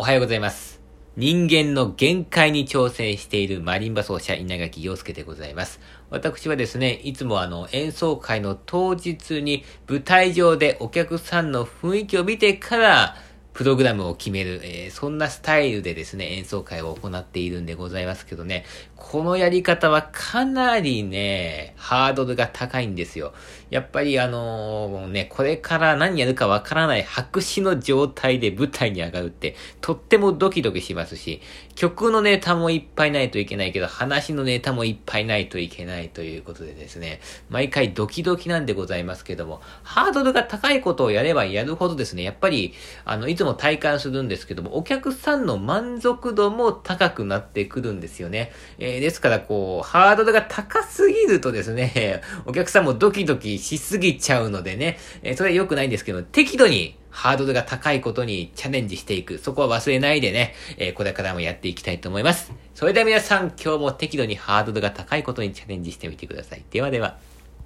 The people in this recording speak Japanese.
おはようございます。人間の限界に挑戦しているマリンバ奏者稲垣陽介でございます。私はですね、いつもあの演奏会の当日に舞台上でお客さんの雰囲気を見てからプログラムを決める、えーそんなスタイルでですね、演奏会を行っているんでございますけどね、このやり方はかなりね、ハードルが高いんですよ。やっぱりあのね、これから何やるかわからない白紙の状態で舞台に上がるって、とってもドキドキしますし、曲のネタもいっぱいないといけないけど、話のネタもいっぱいないといけないということでですね、毎回ドキドキなんでございますけども、ハードルが高いことをやればやるほどですね、やっぱり、あの、いつも体感するんですけども、お客さんの満足度も高くなってくるんですよね。えーですから、こう、ハードルが高すぎるとですね、ねお客さんもドキドキしすぎちゃうのでね、えそれは良くないんですけど、適度にハードルが高いことにチャレンジしていく。そこは忘れないでね、えこれからもやっていきたいと思います。それでは皆さん、今日も適度にハードルが高いことにチャレンジしてみてください。ではでは。